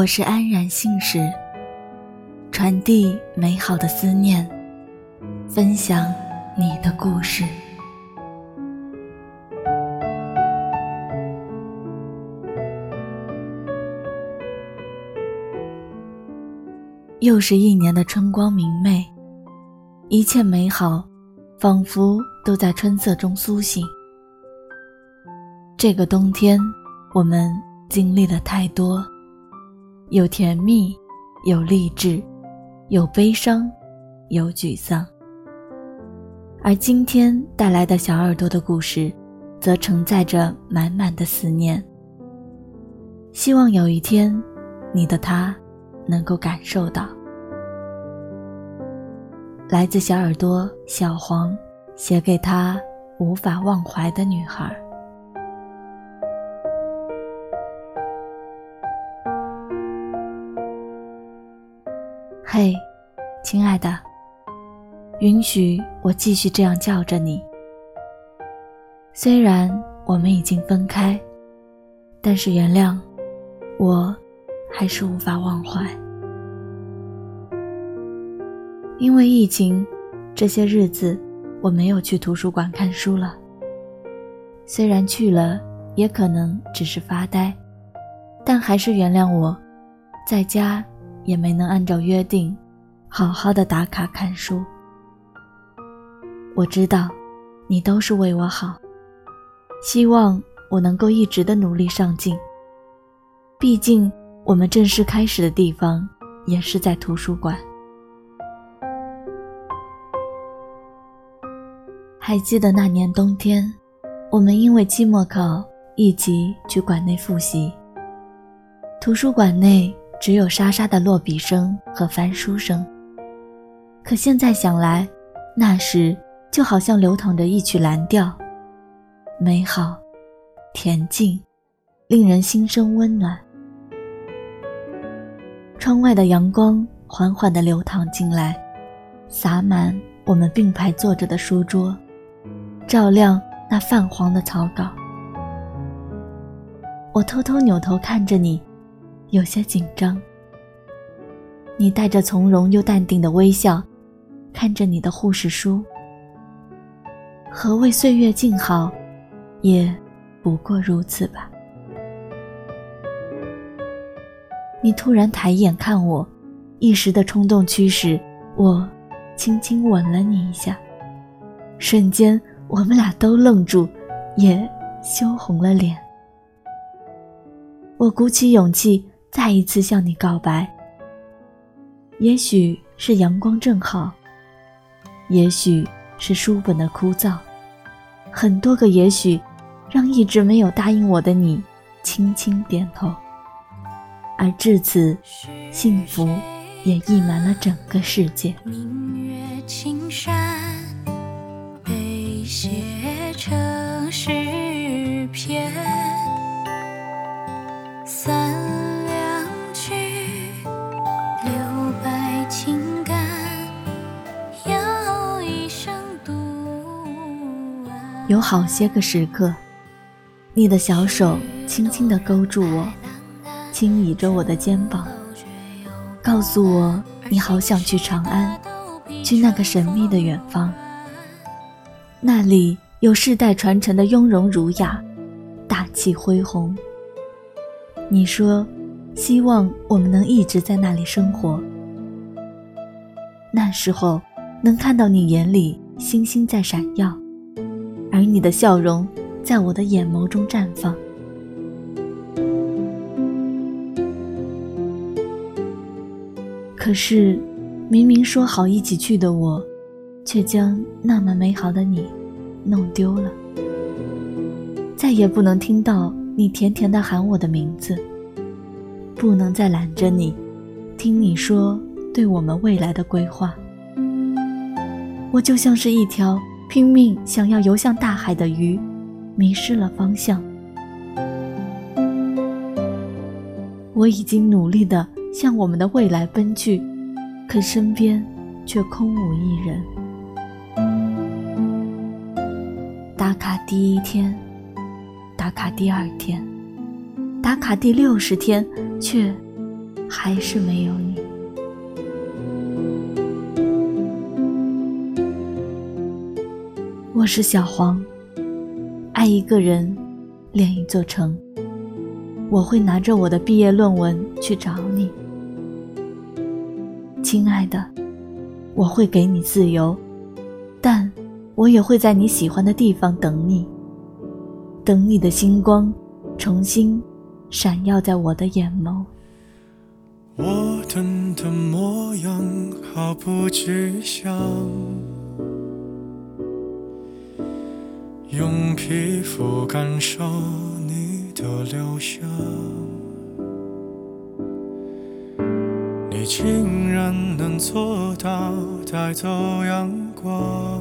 我是安然信使，传递美好的思念，分享你的故事。又是一年的春光明媚，一切美好，仿佛都在春色中苏醒。这个冬天，我们经历了太多，有甜蜜，有励志，有悲伤，有沮丧。而今天带来的小耳朵的故事，则承载着满满的思念。希望有一天，你的他。能够感受到，来自小耳朵小黄写给他无法忘怀的女孩。嘿，亲爱的，允许我继续这样叫着你。虽然我们已经分开，但是原谅我。还是无法忘怀，因为疫情，这些日子我没有去图书馆看书了。虽然去了，也可能只是发呆，但还是原谅我，在家也没能按照约定，好好的打卡看书。我知道，你都是为我好，希望我能够一直的努力上进。毕竟。我们正式开始的地方，也是在图书馆。还记得那年冬天，我们因为期末考一起去馆内复习。图书馆内只有沙沙的落笔声和翻书声。可现在想来，那时就好像流淌着一曲蓝调，美好、恬静，令人心生温暖。窗外的阳光缓缓地流淌进来，洒满我们并排坐着的书桌，照亮那泛黄的草稿。我偷偷扭头看着你，有些紧张。你带着从容又淡定的微笑，看着你的护士书。何谓岁月静好，也不过如此吧。你突然抬眼看我，一时的冲动驱使我，轻轻吻了你一下。瞬间，我们俩都愣住，也羞红了脸。我鼓起勇气，再一次向你告白。也许是阳光正好，也许是书本的枯燥，很多个也许，让一直没有答应我的你，轻轻点头。而至此，幸福也溢满了整个世界。明月青山，被写成诗篇。有好些个时刻，你的小手轻轻地勾住我。轻倚着我的肩膀，告诉我你好想去长安，去那个神秘的远方。那里有世代传承的雍容儒雅，大气恢宏。你说，希望我们能一直在那里生活。那时候，能看到你眼里星星在闪耀，而你的笑容在我的眼眸中绽放。可是，明明说好一起去的我，却将那么美好的你弄丢了。再也不能听到你甜甜的喊我的名字，不能再揽着你，听你说对我们未来的规划。我就像是一条拼命想要游向大海的鱼，迷失了方向。我已经努力的。向我们的未来奔去，可身边却空无一人。打卡第一天，打卡第二天，打卡第六十天，却还是没有你。我是小黄，爱一个人，恋一座城。我会拿着我的毕业论文去找你，亲爱的，我会给你自由，但我也会在你喜欢的地方等你，等你的星光重新闪耀在我的眼眸。我等的模样毫不具象。用皮肤感受你的留香，你竟然能做到带走阳光。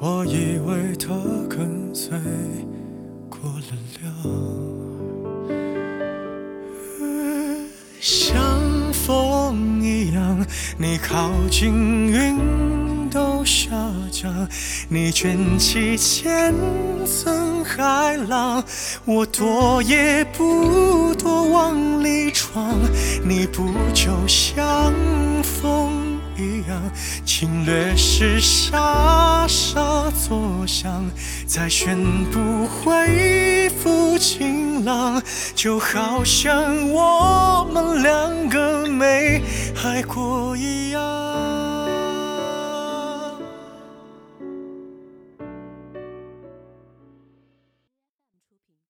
我以为它跟随过了凉，像风一样，你靠近云。都下降，你卷起千层海浪，我躲也不躲往里闯。你不就像风一样，侵略时沙沙作响，再宣布恢复晴朗，就好像我们两个没爱过一样。